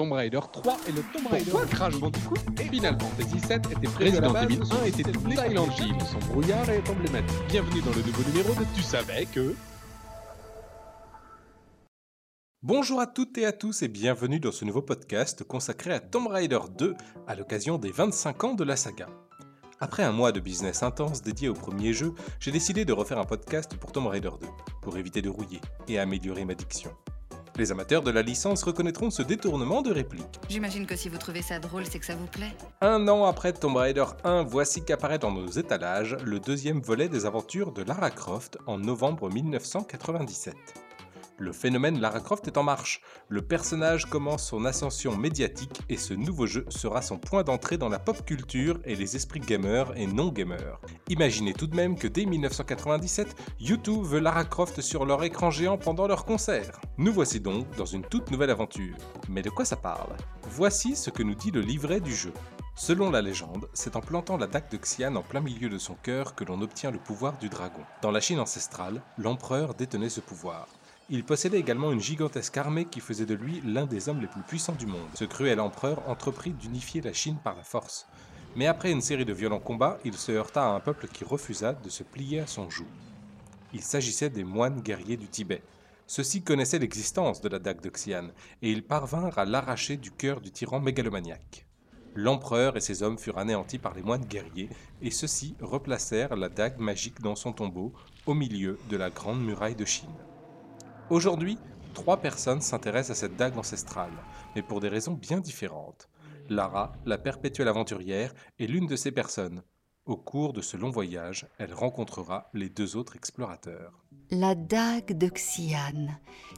Tomb Raider 3 et le Tomb Raider Pourquoi Crash Bandicoot Final Fantasy VII était Resident Evil 1 était tout Silent Hill. Son brouillard est emblématique. Bienvenue dans le nouveau numéro de Tu savais que... Bonjour à toutes et à tous et bienvenue dans ce nouveau podcast consacré à Tomb Raider 2 à l'occasion des 25 ans de la saga. Après un mois de business intense dédié au premier jeu, j'ai décidé de refaire un podcast pour Tomb Raider 2, pour éviter de rouiller et améliorer ma diction. Les amateurs de la licence reconnaîtront ce détournement de réplique. J'imagine que si vous trouvez ça drôle, c'est que ça vous plaît. Un an après Tomb Raider 1, voici qu'apparaît dans nos étalages le deuxième volet des aventures de Lara Croft en novembre 1997. Le phénomène Lara Croft est en marche. Le personnage commence son ascension médiatique et ce nouveau jeu sera son point d'entrée dans la pop culture et les esprits gamers et non gamers. Imaginez tout de même que dès 1997, YouTube veut Lara Croft sur leur écran géant pendant leur concert. Nous voici donc dans une toute nouvelle aventure. Mais de quoi ça parle? Voici ce que nous dit le livret du jeu. Selon la légende, c'est en plantant la dague de Xian en plein milieu de son cœur que l'on obtient le pouvoir du dragon. Dans la Chine ancestrale, l'empereur détenait ce pouvoir. Il possédait également une gigantesque armée qui faisait de lui l'un des hommes les plus puissants du monde. Ce cruel empereur entreprit d'unifier la Chine par la force. Mais après une série de violents combats, il se heurta à un peuple qui refusa de se plier à son joug. Il s'agissait des moines guerriers du Tibet. Ceux-ci connaissaient l'existence de la dague de et ils parvinrent à l'arracher du cœur du tyran mégalomaniaque. L'empereur et ses hommes furent anéantis par les moines guerriers, et ceux-ci replacèrent la dague magique dans son tombeau, au milieu de la grande muraille de Chine. Aujourd'hui, trois personnes s'intéressent à cette dague ancestrale, mais pour des raisons bien différentes. Lara, la perpétuelle aventurière, est l'une de ces personnes. Au cours de ce long voyage, elle rencontrera les deux autres explorateurs. La dague de Xian.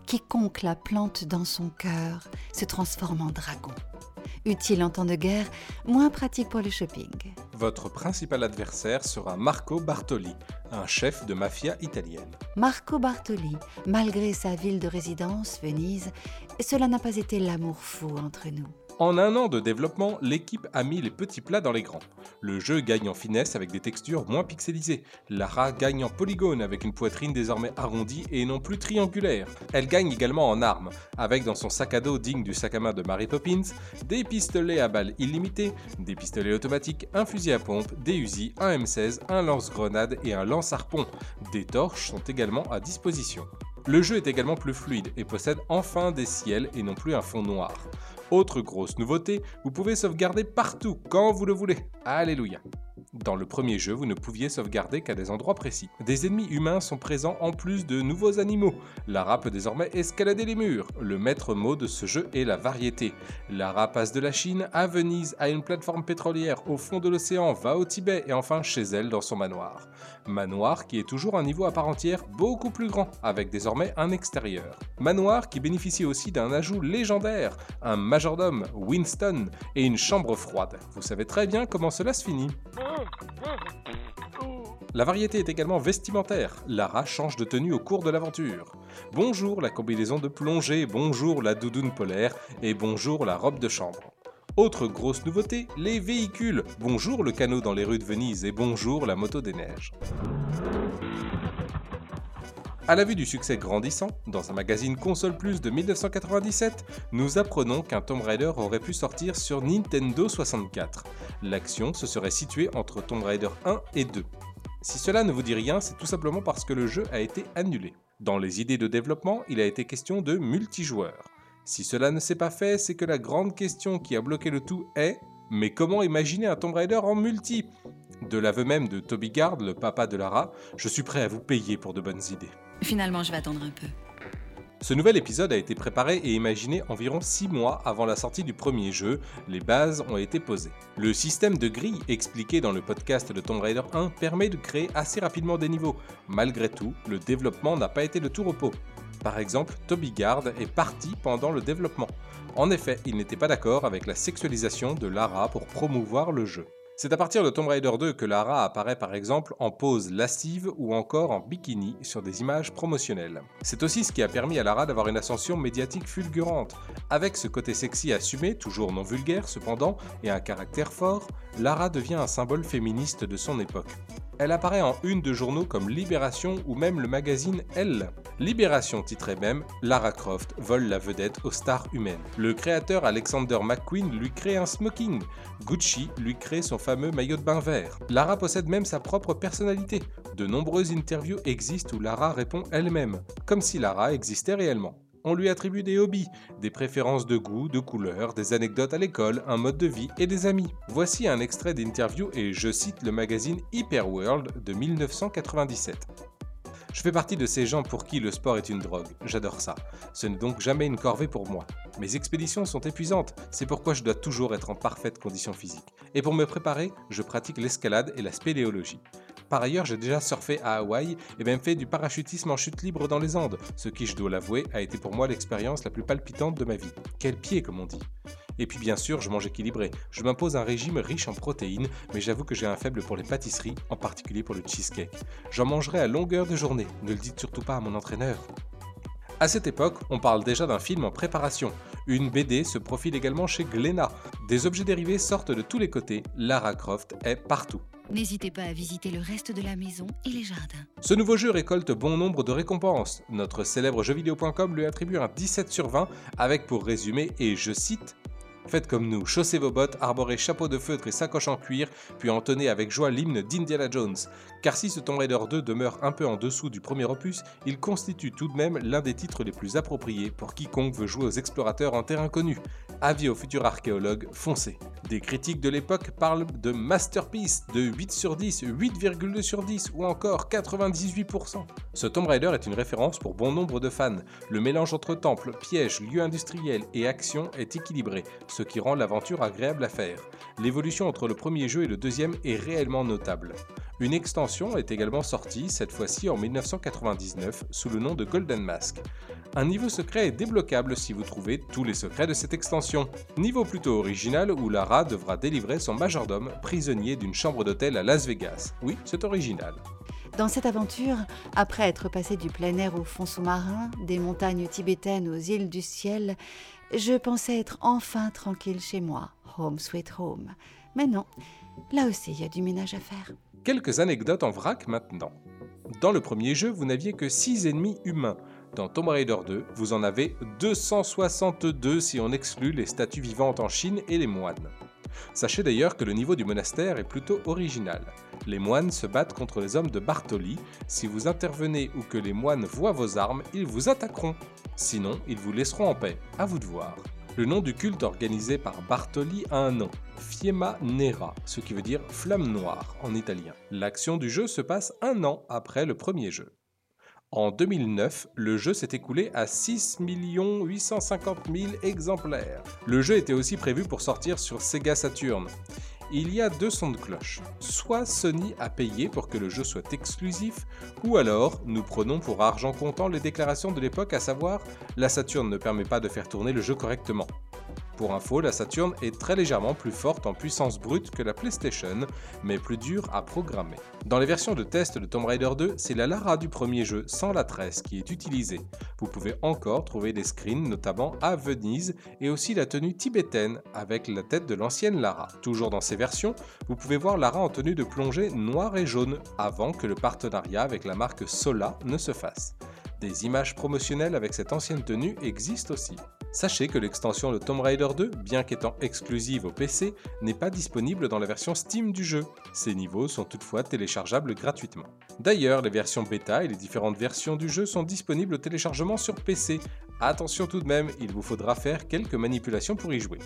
Quiconque la plante dans son cœur se transforme en dragon. Utile en temps de guerre, moins pratique pour le shopping. Votre principal adversaire sera Marco Bartoli, un chef de mafia italienne. Marco Bartoli, malgré sa ville de résidence, Venise, cela n'a pas été l'amour fou entre nous. En un an de développement, l'équipe a mis les petits plats dans les grands. Le jeu gagne en finesse avec des textures moins pixelisées. Lara gagne en polygone avec une poitrine désormais arrondie et non plus triangulaire. Elle gagne également en armes, avec dans son sac à dos digne du sac à main de Mary Poppins, des pistolets à balles illimitées, des pistolets automatiques, un fusil à pompe, des Uzi, un M16, un lance-grenade et un lance-harpon. Des torches sont également à disposition. Le jeu est également plus fluide et possède enfin des ciels et non plus un fond noir. Autre grosse nouveauté, vous pouvez sauvegarder partout, quand vous le voulez. Alléluia. Dans le premier jeu, vous ne pouviez sauvegarder qu'à des endroits précis. Des ennemis humains sont présents en plus de nouveaux animaux. Lara peut désormais escalader les murs. Le maître mot de ce jeu est la variété. Lara passe de la Chine à Venise, à une plateforme pétrolière au fond de l'océan, va au Tibet et enfin chez elle dans son manoir. Manoir qui est toujours un niveau à part entière beaucoup plus grand, avec désormais un extérieur. Manoir qui bénéficie aussi d'un ajout légendaire, un majordome, Winston, et une chambre froide. Vous savez très bien comment cela se finit. La variété est également vestimentaire. Lara change de tenue au cours de l'aventure. Bonjour la combinaison de plongée, bonjour la doudoune polaire et bonjour la robe de chambre. Autre grosse nouveauté, les véhicules. Bonjour le canot dans les rues de Venise et bonjour la moto des neiges. À la vue du succès grandissant, dans un magazine Console Plus de 1997, nous apprenons qu'un Tomb Raider aurait pu sortir sur Nintendo 64. L'action se serait située entre Tomb Raider 1 et 2. Si cela ne vous dit rien, c'est tout simplement parce que le jeu a été annulé. Dans les idées de développement, il a été question de multijoueur. Si cela ne s'est pas fait, c'est que la grande question qui a bloqué le tout est mais comment imaginer un Tomb Raider en multi? De l'aveu même de Toby Gard, le papa de Lara, je suis prêt à vous payer pour de bonnes idées. Finalement, je vais attendre un peu. Ce nouvel épisode a été préparé et imaginé environ 6 mois avant la sortie du premier jeu, les bases ont été posées. Le système de grille expliqué dans le podcast de Tomb Raider 1 permet de créer assez rapidement des niveaux. Malgré tout, le développement n'a pas été de tout repos. Par exemple, Toby Gard est parti pendant le développement. En effet, il n'était pas d'accord avec la sexualisation de Lara pour promouvoir le jeu. C'est à partir de Tomb Raider 2 que Lara apparaît par exemple en pose lascive ou encore en bikini sur des images promotionnelles. C'est aussi ce qui a permis à Lara d'avoir une ascension médiatique fulgurante. Avec ce côté sexy assumé, toujours non vulgaire cependant, et un caractère fort, Lara devient un symbole féministe de son époque. Elle apparaît en une de journaux comme Libération ou même le magazine Elle. Libération titrait même Lara Croft vole la vedette aux stars humaines. Le créateur Alexander McQueen lui crée un smoking. Gucci lui crée son fameux maillot de bain vert. Lara possède même sa propre personnalité. De nombreuses interviews existent où Lara répond elle-même, comme si Lara existait réellement on lui attribue des hobbies, des préférences de goût, de couleur, des anecdotes à l'école, un mode de vie et des amis. Voici un extrait d'interview et je cite le magazine Hyperworld de 1997. Je fais partie de ces gens pour qui le sport est une drogue. J'adore ça. Ce n'est donc jamais une corvée pour moi. Mes expéditions sont épuisantes, c'est pourquoi je dois toujours être en parfaite condition physique. Et pour me préparer, je pratique l'escalade et la spéléologie. Par ailleurs, j'ai déjà surfé à Hawaï et même fait du parachutisme en chute libre dans les Andes, ce qui, je dois l'avouer, a été pour moi l'expérience la plus palpitante de ma vie. Quel pied, comme on dit. Et puis bien sûr, je mange équilibré. Je m'impose un régime riche en protéines, mais j'avoue que j'ai un faible pour les pâtisseries, en particulier pour le cheesecake. J'en mangerai à longueur de journée, ne le dites surtout pas à mon entraîneur. À cette époque, on parle déjà d'un film en préparation. Une BD se profile également chez Glénat. Des objets dérivés sortent de tous les côtés. Lara Croft est partout. N'hésitez pas à visiter le reste de la maison et les jardins. Ce nouveau jeu récolte bon nombre de récompenses. Notre célèbre jeuxvideo.com lui attribue un 17 sur 20 avec pour résumé, et je cite, Faites comme nous, chaussez vos bottes, arborez chapeau de feutre et sacoche en cuir, puis entonnez avec joie l'hymne d'Indiana Jones. Car si ce Tomb Raider 2 demeure un peu en dessous du premier opus, il constitue tout de même l'un des titres les plus appropriés pour quiconque veut jouer aux explorateurs en terrain connu. Avis aux futurs archéologues, foncez. Des critiques de l'époque parlent de masterpiece de 8 sur 10, 8,2 sur 10 ou encore 98%. Ce Tomb Raider est une référence pour bon nombre de fans. Le mélange entre temple, piège, lieu industriel et action est équilibré ce qui rend l'aventure agréable à faire. L'évolution entre le premier jeu et le deuxième est réellement notable. Une extension est également sortie, cette fois-ci en 1999, sous le nom de Golden Mask. Un niveau secret est débloquable si vous trouvez tous les secrets de cette extension. Niveau plutôt original où Lara devra délivrer son majordome prisonnier d'une chambre d'hôtel à Las Vegas. Oui, c'est original. Dans cette aventure, après être passé du plein air au fond sous-marin, des montagnes tibétaines aux îles du ciel, je pensais être enfin tranquille chez moi, home sweet home. Mais non, là aussi il y a du ménage à faire. Quelques anecdotes en vrac maintenant. Dans le premier jeu, vous n'aviez que 6 ennemis humains. Dans Tomb Raider 2, vous en avez 262 si on exclut les statues vivantes en Chine et les moines. Sachez d'ailleurs que le niveau du monastère est plutôt original. Les moines se battent contre les hommes de Bartoli. Si vous intervenez ou que les moines voient vos armes, ils vous attaqueront. Sinon, ils vous laisseront en paix, à vous de voir. Le nom du culte organisé par Bartoli a un nom, Fiemma Nera, ce qui veut dire flamme noire en italien. L'action du jeu se passe un an après le premier jeu. En 2009, le jeu s'est écoulé à 6 850 000 exemplaires. Le jeu était aussi prévu pour sortir sur Sega Saturn il y a deux sons de cloche. Soit Sony a payé pour que le jeu soit exclusif, ou alors nous prenons pour argent comptant les déclarations de l'époque, à savoir la Saturn ne permet pas de faire tourner le jeu correctement. Pour info, la Saturn est très légèrement plus forte en puissance brute que la PlayStation, mais plus dure à programmer. Dans les versions de test de Tomb Raider 2, c'est la Lara du premier jeu sans la tresse qui est utilisée. Vous pouvez encore trouver des screens, notamment à Venise, et aussi la tenue tibétaine avec la tête de l'ancienne Lara. Toujours dans ces versions, vous pouvez voir Lara en tenue de plongée noire et jaune, avant que le partenariat avec la marque Sola ne se fasse. Des images promotionnelles avec cette ancienne tenue existent aussi. Sachez que l'extension de Tomb Raider 2, bien qu'étant exclusive au PC, n'est pas disponible dans la version Steam du jeu. Ces niveaux sont toutefois téléchargeables gratuitement. D'ailleurs, les versions bêta et les différentes versions du jeu sont disponibles au téléchargement sur PC. Attention tout de même, il vous faudra faire quelques manipulations pour y jouer.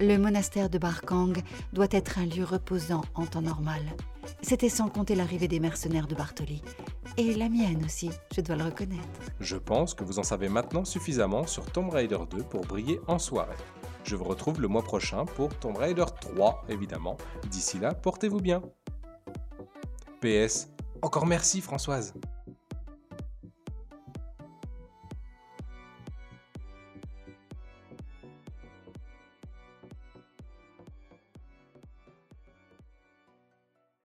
Le monastère de Barkang doit être un lieu reposant en temps normal. C'était sans compter l'arrivée des mercenaires de Bartoli. Et la mienne aussi, je dois le reconnaître. Je pense que vous en savez maintenant suffisamment sur Tomb Raider 2 pour briller en soirée. Je vous retrouve le mois prochain pour Tomb Raider 3, évidemment. D'ici là, portez-vous bien. PS, encore merci Françoise.